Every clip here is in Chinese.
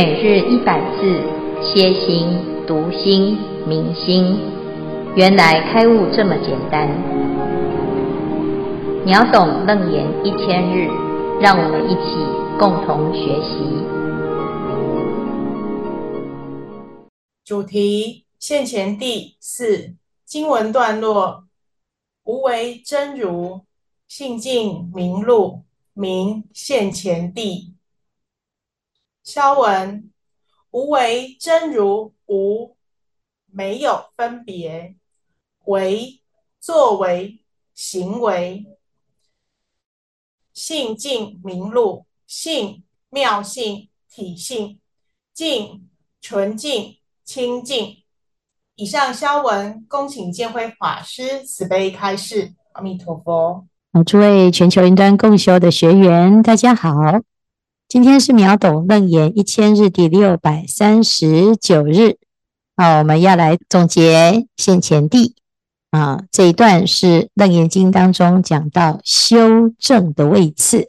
每日一百字，歇心、读心、明心，原来开悟这么简单。秒懂楞严一千日，让我们一起共同学习。主题：现前地四经文段落：无为真如，性净明露，名现前地。消文：无为真如无，没有分别，为作为行为，性净明露，性妙性体性，净纯净清净。以上消文，恭请见辉法师慈悲开示。阿弥陀佛。好，诸位全球云端共修的学员，大家好。今天是秒懂楞严一千日第六百三十九日，好，我们要来总结现前地啊。这一段是楞严经当中讲到修正的位次，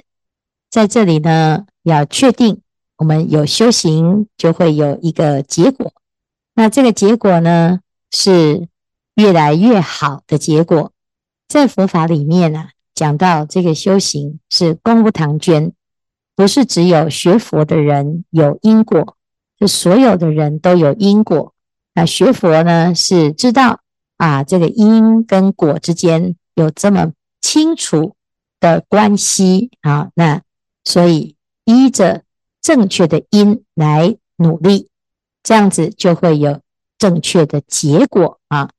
在这里呢，要确定我们有修行，就会有一个结果。那这个结果呢，是越来越好的结果。在佛法里面呢、啊，讲到这个修行是功不唐捐。不是只有学佛的人有因果，就所有的人都有因果。那学佛呢，是知道啊，这个因跟果之间有这么清楚的关系啊。那所以依着正确的因来努力，这样子就会有正确的结果啊。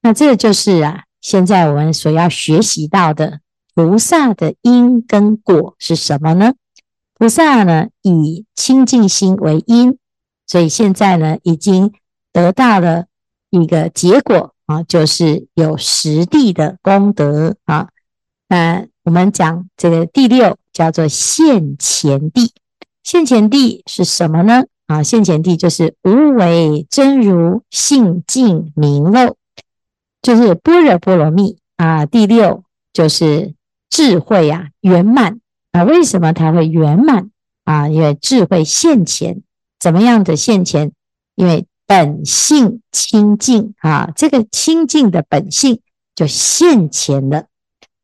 那这就是啊，现在我们所要学习到的菩萨的因跟果是什么呢？菩萨呢，以清净心为因，所以现在呢，已经得到了一个结果啊，就是有实地的功德啊。那我们讲这个第六叫做现前地，现前地是什么呢？啊，现前地就是无为真如性净明露，就是般若波罗蜜啊。第六就是智慧啊，圆满。啊，为什么它会圆满啊？因为智慧现前，怎么样的现前？因为本性清净啊，这个清净的本性就现前了。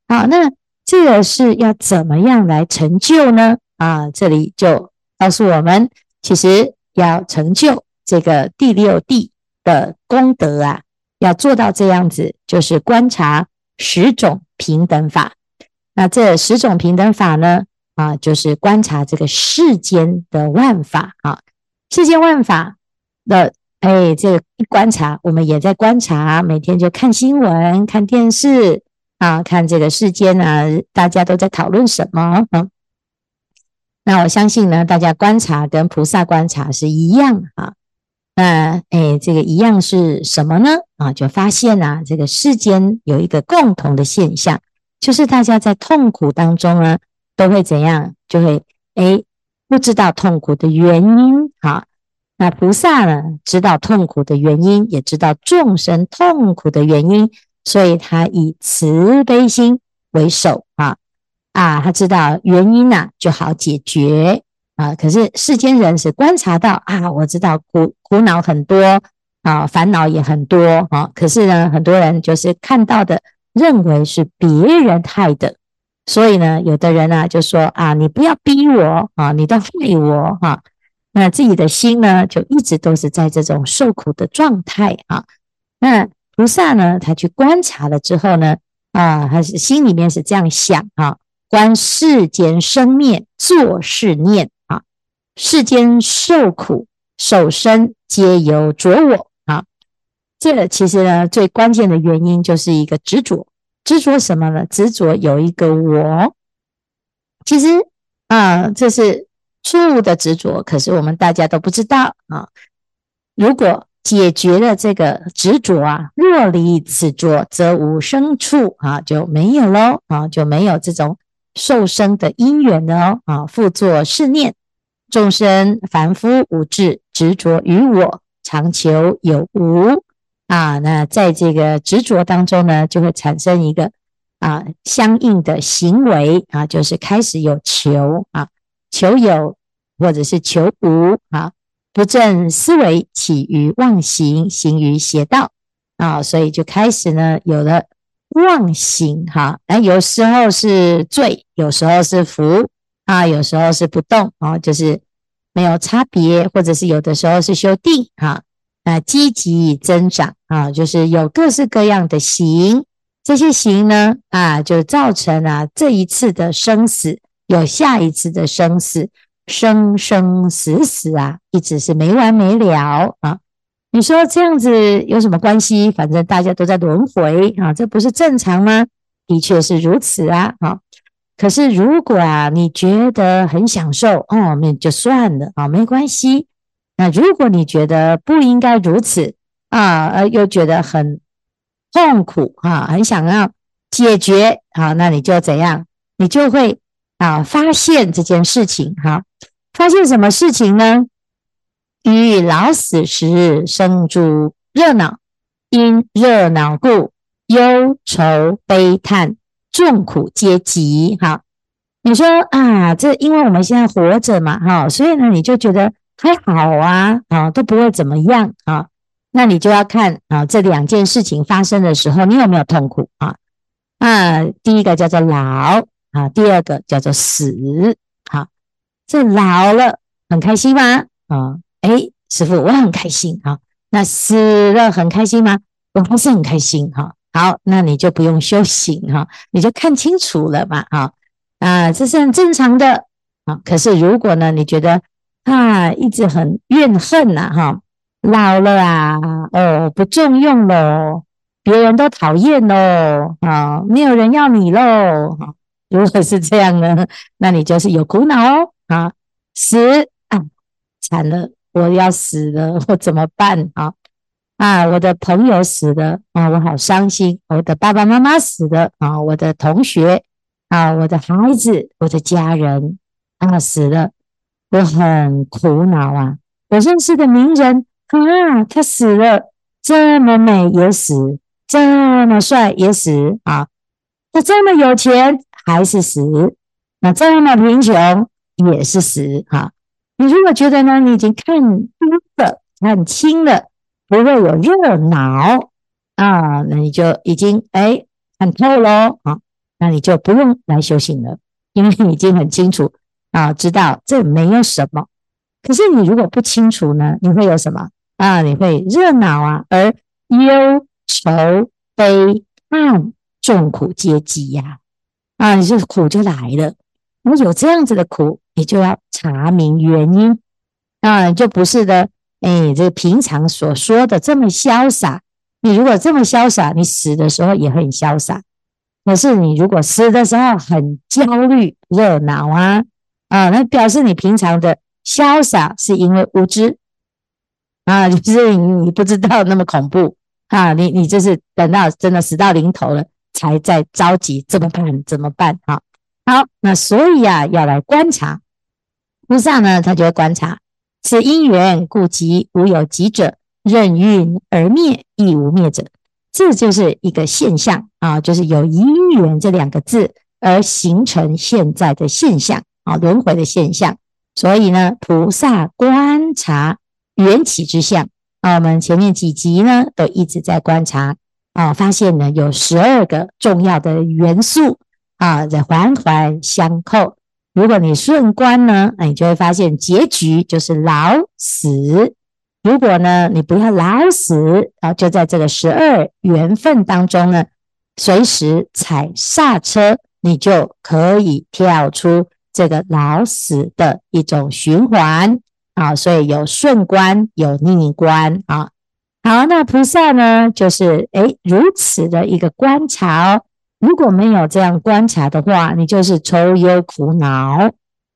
好，那这个是要怎么样来成就呢？啊，这里就告诉我们，其实要成就这个第六地的功德啊，要做到这样子，就是观察十种平等法。那这十种平等法呢？啊，就是观察这个世间的万法啊，世间万法的，哎，这个一观察，我们也在观察，每天就看新闻、看电视啊，看这个世间啊，大家都在讨论什么？嗯，那我相信呢，大家观察跟菩萨观察是一样啊。那哎，这个一样是什么呢？啊，就发现啊，这个世间有一个共同的现象。就是大家在痛苦当中呢，都会怎样？就会诶，不知道痛苦的原因。好，那菩萨呢，知道痛苦的原因，也知道众生痛苦的原因，所以他以慈悲心为首啊啊，他知道原因呐，就好解决啊。可是世间人是观察到啊，我知道苦苦恼很多啊，烦恼也很多啊。可是呢，很多人就是看到的。认为是别人害的，所以呢，有的人呢、啊、就说啊，你不要逼我啊，你都害我哈、啊。那自己的心呢，就一直都是在这种受苦的状态啊。那菩萨呢，他去观察了之后呢，啊，他是心里面是这样想啊：观世间生灭，作是念啊，世间受苦受生，皆由着我。这个其实呢，最关键的原因就是一个执着，执着什么呢？执着有一个我。其实啊，这是错误的执着，可是我们大家都不知道啊。如果解决了这个执着啊，若离此着，则无生处啊，就没有喽啊，就没有这种受生的因缘了啊。复作是念，众生凡夫无智，执着于我，常求有无。啊，那在这个执着当中呢，就会产生一个啊相应的行为啊，就是开始有求啊，求有或者是求无啊，不正思维，起于妄行，行于邪道啊，所以就开始呢有了妄行哈。那有时候是罪，有时候是福啊，有时候是不动啊，就是没有差别，或者是有的时候是修定哈。啊积极增长啊，就是有各式各样的行，这些行呢啊，就造成啊这一次的生死，有下一次的生死，生生死死啊，一直是没完没了啊。你说这样子有什么关系？反正大家都在轮回啊，这不是正常吗？的确是如此啊。啊，可是如果啊你觉得很享受哦，那就算了啊，没关系。那如果你觉得不应该如此啊，而又觉得很痛苦啊，很想要解决啊，那你就怎样？你就会啊发现这件事情哈，发现什么事情呢？与老死时生诸热恼，因热恼故忧愁悲叹众苦皆集。哈，你说啊，这因为我们现在活着嘛，哈，所以呢，你就觉得。还好啊，啊都不会怎么样啊，那你就要看啊这两件事情发生的时候，你有没有痛苦啊？啊，第一个叫做老啊，第二个叫做死。好，这老了很开心吗？啊，哎，师父我很开心啊。那死了很开心吗？我还是很开心哈。好，那你就不用修行哈，你就看清楚了嘛。啊啊，这是很正常的啊。可是如果呢，你觉得啊，一直很怨恨呐，哈，老了啊，哦，不重用喽，别人都讨厌喽，啊，没有人要你喽，哈，如果是这样呢，那你就是有苦恼哦，啊，死啊，惨了，我要死了，我怎么办啊？啊，我的朋友死了啊，我好伤心，我的爸爸妈妈死了啊，我的同学啊，我的孩子，我的家人啊，死了。我很苦恼啊！我认识的名人啊，他死了，这么美也死，这么帅也死啊！他这么有钱还是死，那这么贫穷也是死啊！你如果觉得呢，你已经看多了，看清了，不会有热恼啊，那你就已经哎看透了啊，那你就不用来修行了，因为你已经很清楚。啊，知道这没有什么，可是你如果不清楚呢，你会有什么啊？你会热恼啊，而忧愁悲叹众苦皆集呀！啊，你就苦就来了。你有这样子的苦，你就要查明原因啊，就不是的。哎，这平常所说的这么潇洒，你如果这么潇洒，你死的时候也很潇洒。可是你如果死的时候很焦虑、热恼啊。啊，那表示你平常的潇洒是因为无知啊，就是你不知道那么恐怖啊，你你就是等到真的死到临头了，才在着急怎么办？怎么办？啊，好，那所以啊，要来观察菩萨呢，他就会观察此因缘故集，无有集者，任运而灭，亦无灭者，这就是一个现象啊，就是有因缘这两个字而形成现在的现象。啊，轮回的现象，所以呢，菩萨观察缘起之相啊，我们前面几集呢都一直在观察啊，发现呢有十二个重要的元素啊，在环环相扣。如果你顺观呢，那你就会发现结局就是老死。如果呢你不要老死啊，就在这个十二缘分当中呢，随时踩刹车，你就可以跳出。这个老死的一种循环啊，所以有顺观，有逆观啊。好，那菩萨呢，就是诶如此的一个观察哦。如果没有这样观察的话，你就是愁忧苦恼，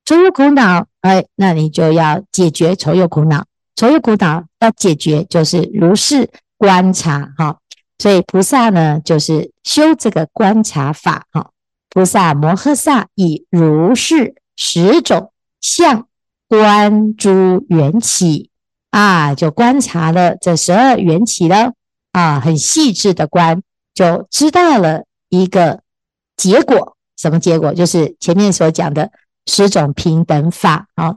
愁忧苦恼，哎，那你就要解决愁忧苦恼，愁忧苦恼要解决，就是如是观察哈。所以菩萨呢，就是修这个观察法哈。菩萨摩诃萨以如是十种相观诸缘起啊，就观察了这十二缘起了啊，很细致的观，就知道了一个结果。什么结果？就是前面所讲的十种平等法啊。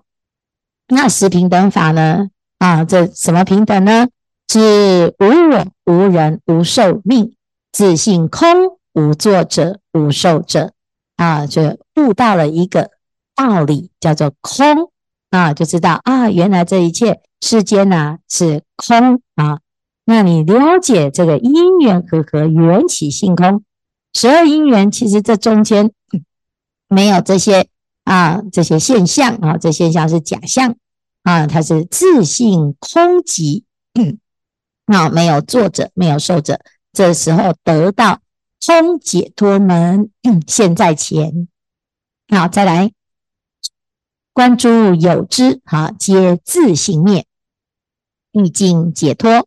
那十平等法呢，啊，这什么平等呢？是无我、无人、无寿命，自性空，无作者，无受者。啊，就悟到了一个道理，叫做空啊，就知道啊，原来这一切世间呐、是空啊。那你了解这个因缘和合，缘起性空，十二因缘，其实这中间没有这些啊，这些现象啊，这现象是假象啊，它是自性空寂，啊，没有作者，没有受者，这时候得到空解脱门现在前，好，再来观诸有之，好，皆自性灭，毕竟解脱。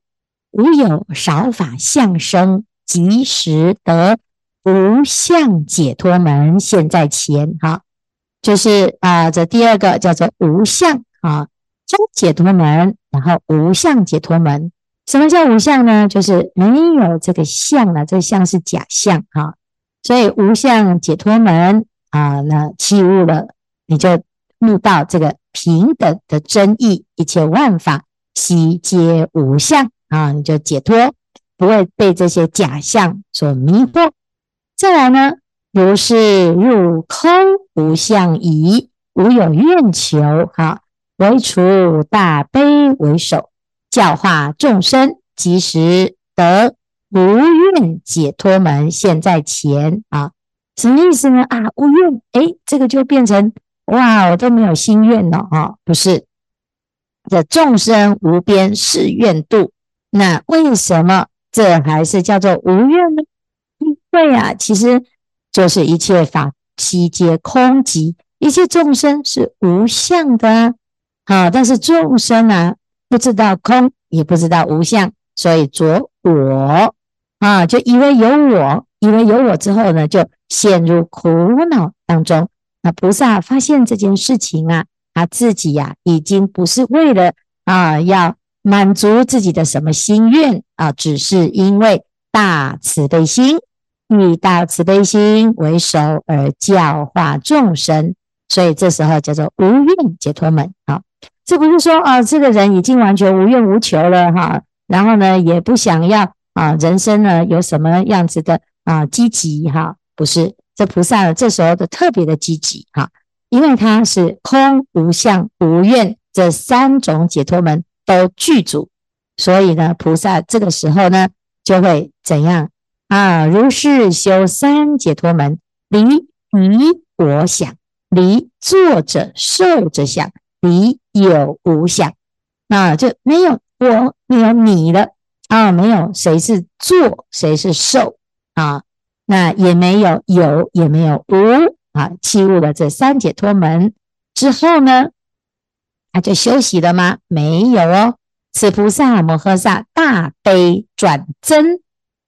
无有少法相生，即时得无相解脱门现在前。哈，就是啊，这第二个叫做无相啊，中解脱门，然后无相解脱门。什么叫无相呢？就是没有这个相了，这个相是假相哈。所以无相解脱门啊，那契悟了，你就悟到这个平等的真义，一切万法悉皆无相。啊，你就解脱，不会被这些假象所迷惑。再来呢，如是入空无相疑，无有愿求，哈，唯除大悲为首，教化众生，即时得无愿解脱门现在前啊，什么意思呢？啊，无愿，诶，这个就变成哇，我都没有心愿了啊，不是，这众生无边誓愿度。那为什么这还是叫做无愿呢？因为啊，其实就是一切法悉皆空寂，一切众生是无相的啊。但是众生啊，不知道空，也不知道无相，所以着我啊，就以为有我，以为有我之后呢，就陷入苦恼当中。那菩萨发现这件事情啊，他自己呀，已经不是为了啊要。满足自己的什么心愿啊？只是因为大慈悲心，以大慈悲心为首而教化众生，所以这时候叫做无愿解脱门啊。这不是说啊，这个人已经完全无愿无求了哈，然后呢，也不想要啊，人生呢有什么样子的啊积极哈？不是，这菩萨这时候的特别的积极哈，因为他是空无相无愿这三种解脱门。都具足，所以呢，菩萨这个时候呢，就会怎样啊？如是修三解脱门，离你我想，离作者受者想，离有无想，啊，就没有我，没有你了啊，没有谁是做，谁是受啊，那也没有有，也没有无啊。弃悟了这三解脱门之后呢，他就休息了吗？没有哦。此菩萨摩诃萨大悲转增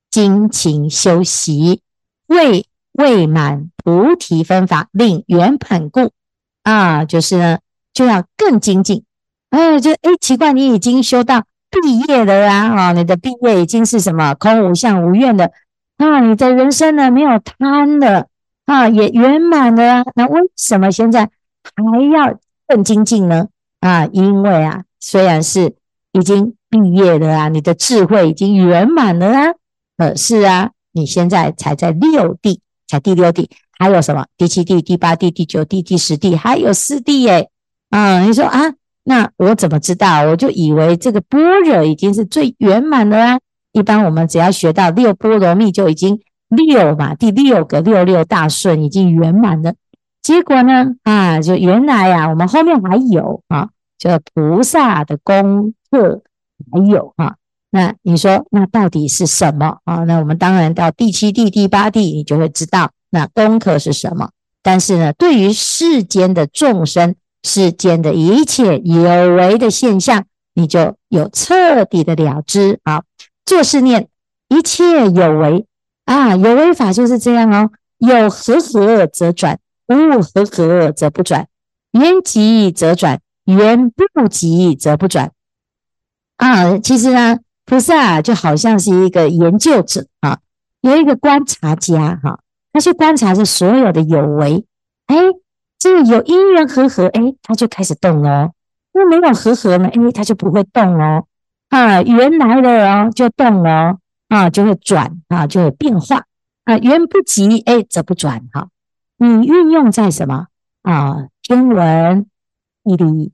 精勤修习，为未满菩提分法，令圆满故啊，就是呢，就要更精进。哎，就哎，奇怪，你已经修到毕业了啊！啊，你的毕业已经是什么空无相无愿的啊？你的人生呢，没有贪的啊，也圆满了。那为什么现在还要更精进呢？啊，因为啊，虽然是已经毕业了啊，你的智慧已经圆满了啊，可是啊，你现在才在六地，才第六地，还有什么第七地、第八地、第九地、第十地，还有四地耶。啊，你说啊，那我怎么知道？我就以为这个般若已经是最圆满了啊。一般我们只要学到六波罗蜜就已经六嘛，第六个六六大顺已经圆满了。结果呢？啊，就原来呀、啊，我们后面还有啊，就菩萨的功课还有、啊。那你说，那到底是什么啊？那我们当然到第七地、第八地，你就会知道那功课是什么。但是呢，对于世间的众生、世间的一切有为的现象，你就有彻底的了知啊。作是念一切有为啊，有为法就是这样哦，有和合则转。无和合则不转，缘急则转，缘不急则不转。啊，其实呢，菩萨就好像是一个研究者啊，有一个观察家哈，他去观察着所有的有为，哎，这个有因缘和合，哎，它就开始动了。那没有和合呢，哎，它就不会动哦。啊，缘来了哦，就动了啊，就会转啊，就会变化啊。缘不及，哎，则不转哈。你运用在什么啊？天文、地理，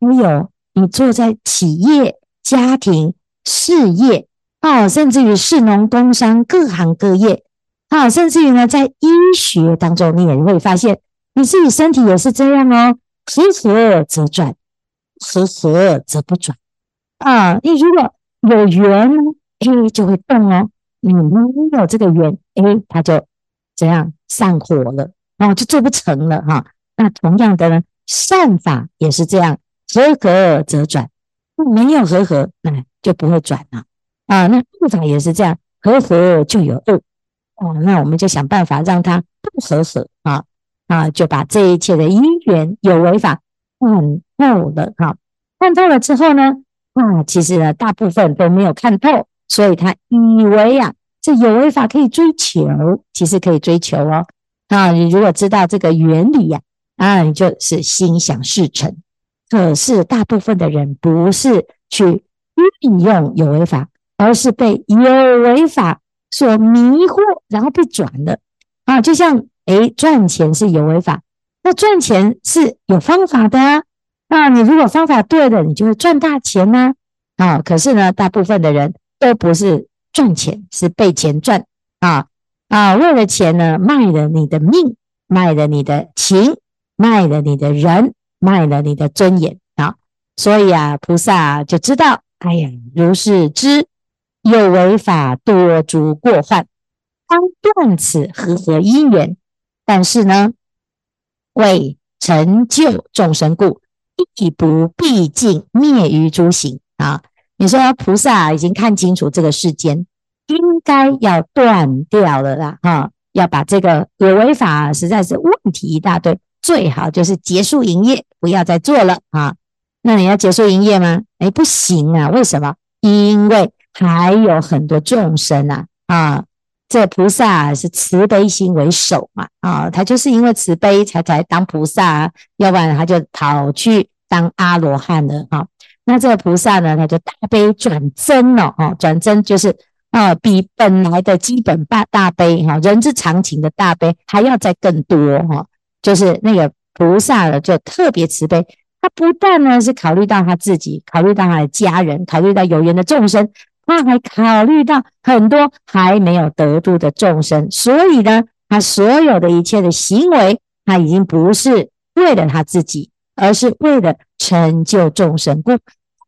还有你坐在企业、家庭、事业啊，甚至于市农工商各行各业啊，甚至于呢，在医学当中，你也会发现你自己身体也是这样哦。和合则转，和合则不转。啊，你如果有缘，哎，就会动哦；你没有这个缘，哎，它就这样散伙了，然啊，就做不成了哈。那同样的呢，善法也是这样，和合则转，没有和合，那就不会转了啊。那恶法也是这样，和合就有恶哦。那我们就想办法让它不和合啊啊，就把这一切的因缘有为法看透了哈。看透了之后呢？啊，其实呢，大部分都没有看透，所以他以为啊，这有为法可以追求，其实可以追求哦。啊，你如果知道这个原理呀，啊，你就是心想事成。可是大部分的人不是去运用有为法，而是被有为法所迷惑，然后被转了。啊，就像诶，赚钱是有为法，那赚钱是有方法的啊。那你如果方法对了，你就会赚大钱呢。啊，可是呢，大部分的人都不是赚钱，是被钱赚啊啊！为了钱呢，卖了你的命，卖了你的情，卖了你的人，卖了你的尊严啊！所以啊，菩萨就知道，哎呀，如是知有为法多诸过患，当断此和合因缘。但是呢，为成就众生故。亦不毕竟灭于诸行啊！你说菩萨已经看清楚这个世间，应该要断掉了啦！哈，要把这个有为法实在是问题一大堆，最好就是结束营业，不要再做了啊！那你要结束营业吗？哎，不行啊！为什么？因为还有很多众生啊！啊，这菩萨是慈悲心为首嘛！啊，他就是因为慈悲才才当菩萨，要不然他就跑去。当阿罗汉了哈，那这个菩萨呢，他就大悲转增了哈，转增就是啊，比本来的基本大大悲哈，人之常情的大悲还要再更多哈，就是那个菩萨呢，就特别慈悲，他不但呢是考虑到他自己，考虑到他的家人，考虑到有缘的众生，他还考虑到很多还没有得度的众生，所以呢，他所有的一切的行为，他已经不是为了他自己。而是为了成就众生故，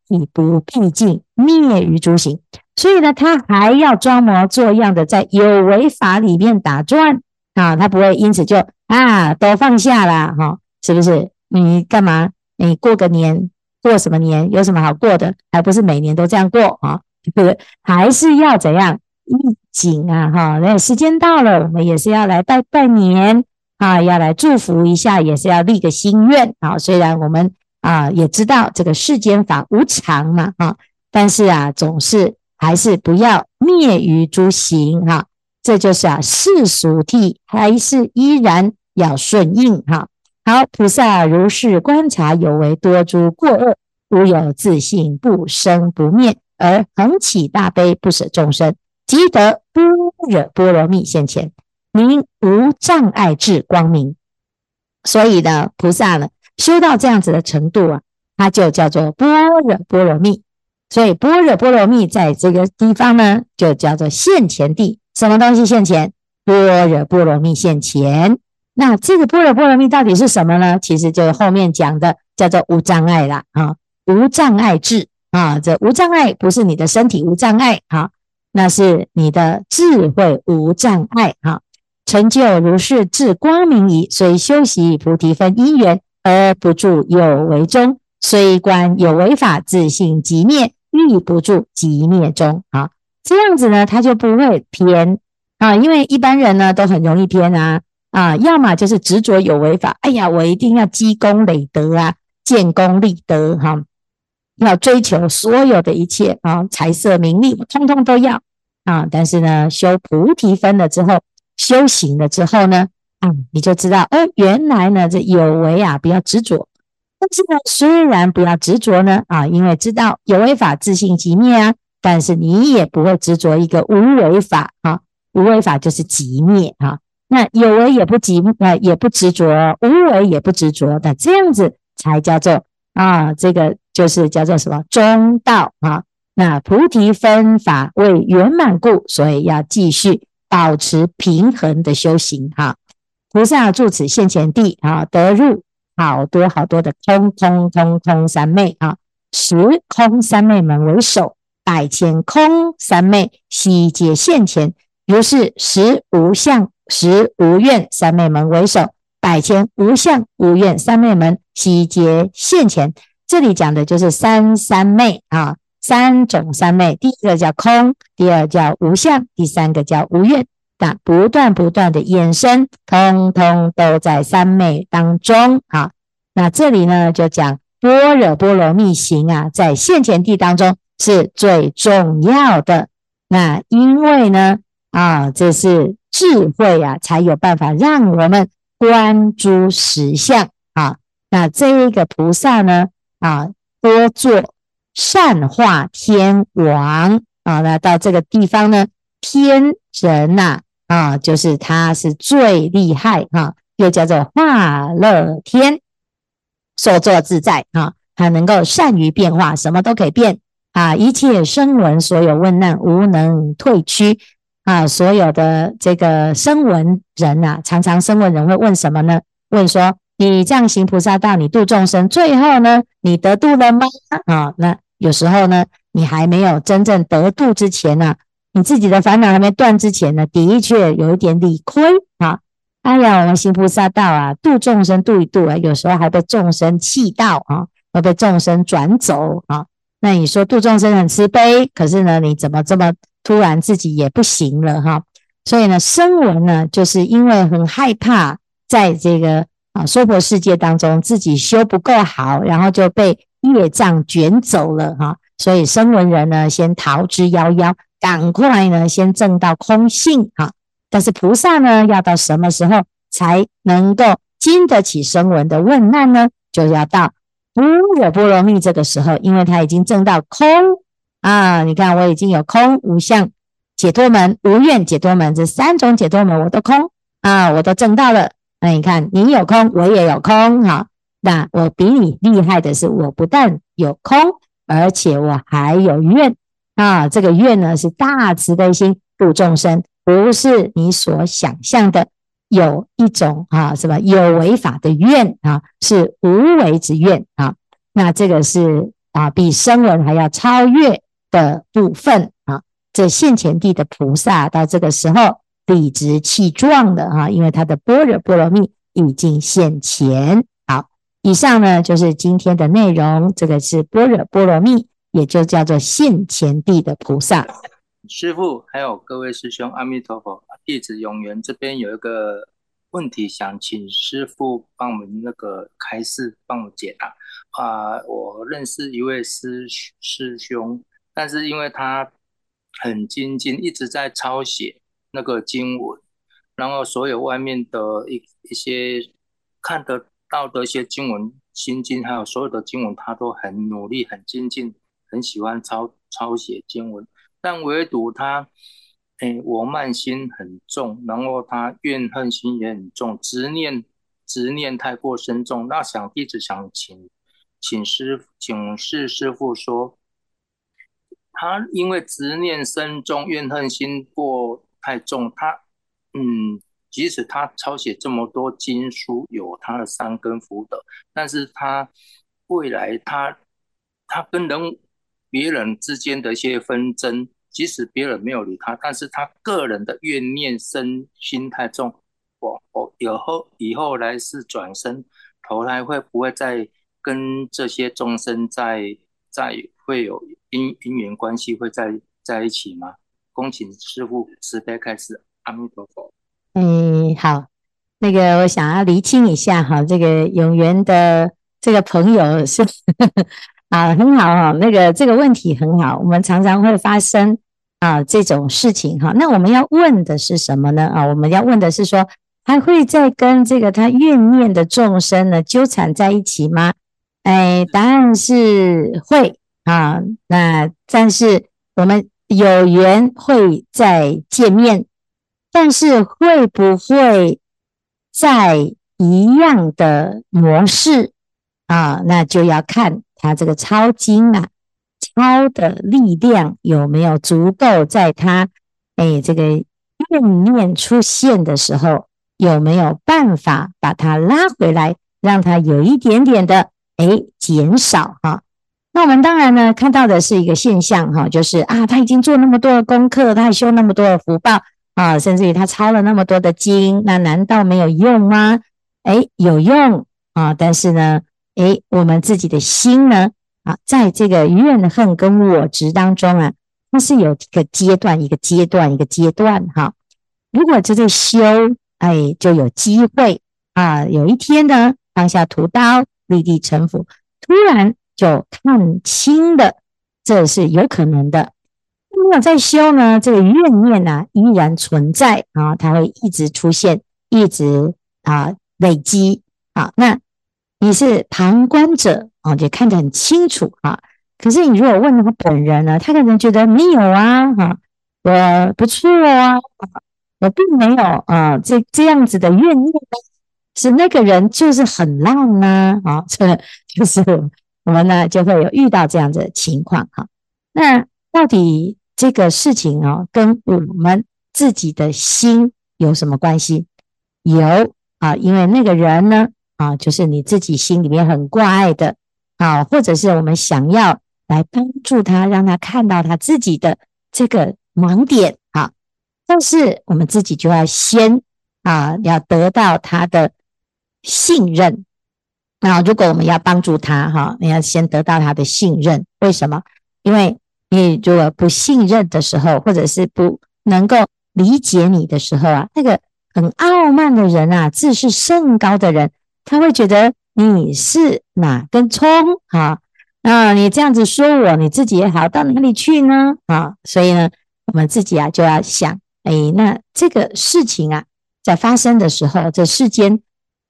亦不毕竟灭于诸行。所以呢，他还要装模作样的在有为法里面打转啊，他不会因此就啊都放下了哈，是不是？你干嘛？你过个年过什么年？有什么好过的？还不是每年都这样过啊？对不对？还是要怎样应景啊？哈，那时间到了，我们也是要来拜拜年。啊，要来祝福一下，也是要立个心愿啊。虽然我们啊也知道这个世间法无常嘛，啊，但是啊，总是还是不要灭于诸行哈。这就是啊世俗谛，还是依然要顺应哈。好，菩萨如是观察有为多诸过恶，无有自性不生不灭，而恒起大悲不舍众生，即得般若波罗蜜现前。名无障碍智光明，所以呢，菩萨呢修到这样子的程度啊，它就叫做般若波罗蜜。所以般若波罗蜜在这个地方呢，就叫做现前地。什么东西现前？般若波罗蜜现前。那这个般若波罗蜜到底是什么呢？其实就是后面讲的叫做无障碍啦啊，无障碍智啊，这无障碍不是你的身体无障碍啊，那是你的智慧无障碍哈。成就如是智光明矣，虽修习菩提分因缘而不住有为中，虽观有为法自性即灭，亦不住即灭中。啊，这样子呢，他就不会偏啊，因为一般人呢都很容易偏啊啊，要么就是执着有为法，哎呀，我一定要积功累德啊，建功立德哈、要追求所有的一切啊，财色名利，我通通都要啊。但是呢，修菩提分了之后。修行了之后呢，啊，你就知道，哦，原来呢，这有为啊，不要执着，但是呢，虽然不要执着呢，啊，因为知道有为法自性即灭啊，但是你也不会执着一个无为法啊，无为法就是即灭啊。那有为也不即啊，也不执着，无为也不执着的，这样子才叫做啊，这个就是叫做什么中道啊。那菩提分法为圆满故，所以要继续保持平衡的修行哈。菩萨住此现前地啊，得入。好多好多的空空空空三昧啊，十空三昧门为首，百千空三昧悉皆现前。如是十无相十无愿三昧门为首，百千无相无愿三昧门悉皆现前。这里讲的就是三三昧啊，三种三昧，第一个叫空，第二叫无相，第三个叫无愿。那不断不断的衍生，通通都在三昧当中啊。那这里呢，就讲般若波罗蜜行啊，在现前地当中是最重要的。那因为呢，啊，这是智慧啊，才有办法让我们观诸实相啊。那这一个菩萨呢，啊，多做善化天王啊。那到这个地方呢，天人呐。啊，就是他是最厉害哈，又叫做化乐天，所作自在啊，他能够善于变化，什么都可以变啊，一切声闻所有问难无能退屈啊，所有的这个声闻人呐、常常声闻人会问什么呢？问说你这样行菩萨道，你度众生，最后呢，你得度了吗？啊，那有时候呢，你还没有真正得度之前呢、啊。你自己的烦恼还没断之前呢，的确有一点理亏啊！哎呀，我们行菩萨道啊，度众生度一度啊，有时候还被众生气到啊，会被众生转走啊。那你说度众生很慈悲，可是呢，你怎么这么突然自己也不行了哈？所以呢，声闻呢，就是因为很害怕在这个啊娑婆世界当中自己修不够好，然后就被业障卷走了哈。所以声闻人呢，先逃之夭夭。赶快呢，先证到空性啊！但是菩萨呢，要到什么时候才能够经得起声闻的问难呢？就要到般若波罗蜜这个时候，因为他已经证到空啊！你看，我已经有空无相解脱门、无愿解脱门这三种解脱门，我都空啊，我都证到了。那你看，你有空，我也有空哈。那我比你厉害的是，我不但有空，而且我还有愿。啊，这个愿呢是大慈悲心度众生，不是你所想象的有一种啊什么有为法的愿啊，是无为之愿啊。那这个是啊比声闻还要超越的部分啊。这现前地的菩萨到这个时候理直气壮的啊，因为他的般若波罗蜜已经现前。好，以上呢就是今天的内容，这个是般若波罗蜜。也就叫做现前地的菩萨。师父，还有各位师兄，阿弥陀佛，弟子永元这边有一个问题，想请师父帮我们那个开示，帮我解答。啊、我认识一位师师兄，但是因为他很精进，一直在抄写那个经文，然后所有外面的一一些看得到的一些经文心经，还有所有的经文，他都很努力，很精进。很喜欢抄抄写经文，但唯独他，哎，我慢心很重，然后他怨恨心也很重，执念执念太过深重。那想一直想请请师请示师父说，他因为执念深重，怨恨心过太重，他嗯，即使他抄写这么多经书，有他的三根福德，但是他未来他他跟人。别人之间的一些纷争，即使别人没有理他，但是他个人的怨念深，心太重。我我以后以后来世转生投胎，会不会再跟这些众生再再会有因因缘关系，会在在一起吗？恭请师父慈悲开示。阿弥陀佛。嗯，好，那个我想要厘清一下哈，这个永元的这个朋友是。啊，很好哈，那个这个问题很好，我们常常会发生啊这种事情哈。那我们要问的是什么呢？啊，我们要问的是说，还会再跟这个他怨念的众生呢纠缠在一起吗？哎，答案是会啊。那但是我们有缘会再见面，但是会不会在一样的模式啊？那就要看他这个抄经啊，抄的力量有没有足够，在他哎这个怨念出现的时候，有没有办法把他拉回来，让他有一点点的。哎，减少哈。那我们当然呢，看到的是一个现象哈，就是啊，他已经做那么多的功课，他还修那么多的福报啊，甚至于他抄了那么多的经，那难道没有用吗？哎，有用啊，但是呢，哎，我们自己的心呢，啊，在这个怨恨跟我执当中啊，它是有一个阶段，一个阶段，一个阶段哈。如果这在修，哎，就有机会啊，有一天呢，放下屠刀。立地成佛，突然就看清的，这是有可能的。没有在修呢，这个怨念呢、依然存在啊，它会一直出现，一直啊累积啊。那你是旁观者啊，就看得很清楚啊。可是你如果问他本人呢，他可能觉得没有啊，哈，我不错啊，我并没有啊，这这样子的怨念。是那个人就是很烂呢，啊，这就是我们呢就会有遇到这样的情况哈。那到底这个事情啊，跟我们自己的心有什么关系？有啊，因为那个人呢啊，就是你自己心里面很挂碍的啊，或者是我们想要来帮助他，让他看到他自己的这个盲点啊，但是我们自己就要先啊，要得到他的。信任，那如果我们要帮助他哈，你要先得到他的信任。为什么？因为你如果不信任的时候，或者是不能够理解你的时候啊，那个很傲慢的人啊，自视甚高的人，他会觉得你是哪根葱啊？那你这样子说我，你自己也好到哪里去呢？啊，所以呢，我们自己啊就要想，哎，那这个事情啊，在发生的时候，这世间。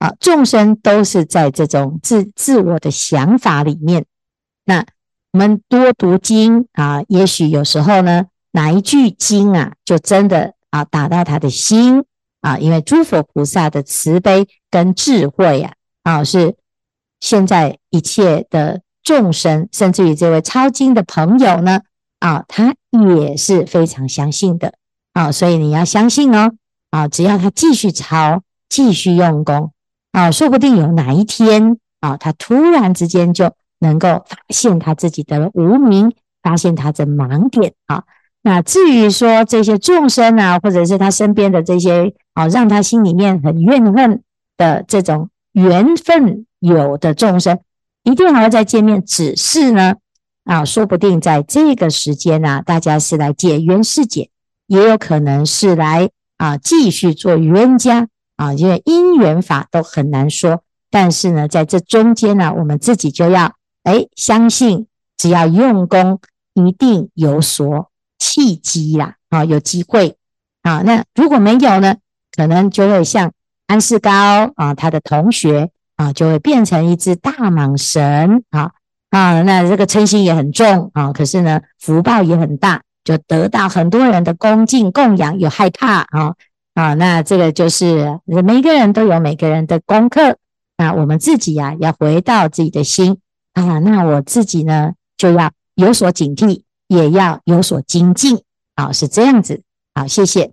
啊，众生都是在这种自自我的想法里面。那我们多读经啊，也许有时候呢，哪一句经啊，就真的啊打到他的心啊。因为诸佛菩萨的慈悲跟智慧啊，啊是现在一切的众生，甚至于这位抄经的朋友呢，啊，他也是非常相信的啊。所以你要相信哦，啊，只要他继续抄，继续用功。啊，说不定有哪一天啊，他突然之间就能够发现他自己的无明，发现他的盲点啊。那至于说这些众生啊，或者是他身边的这些啊，让他心里面很怨恨的这种缘分有的众生，一定还会再见面。只是呢，啊，说不定在这个时间啊，大家是来解冤释解，也有可能是来啊继续做冤家。啊，因为因缘法都很难说，但是呢，在这中间呢，我们自己就要哎相信，只要用功，一定有所契机啦，啊，有机会啊。那如果没有呢，可能就会像安世高啊，他的同学啊，就会变成一只大蟒蛇啊啊，那这个嗔心也很重啊，可是呢，福报也很大，就得到很多人的恭敬供养，有害怕啊。啊，那这个就是每个人都有每个人的功课。那我们自己呀、啊，要回到自己的心啊。那我自己呢，就要有所警惕，也要有所精进。啊，是这样子。好，谢谢。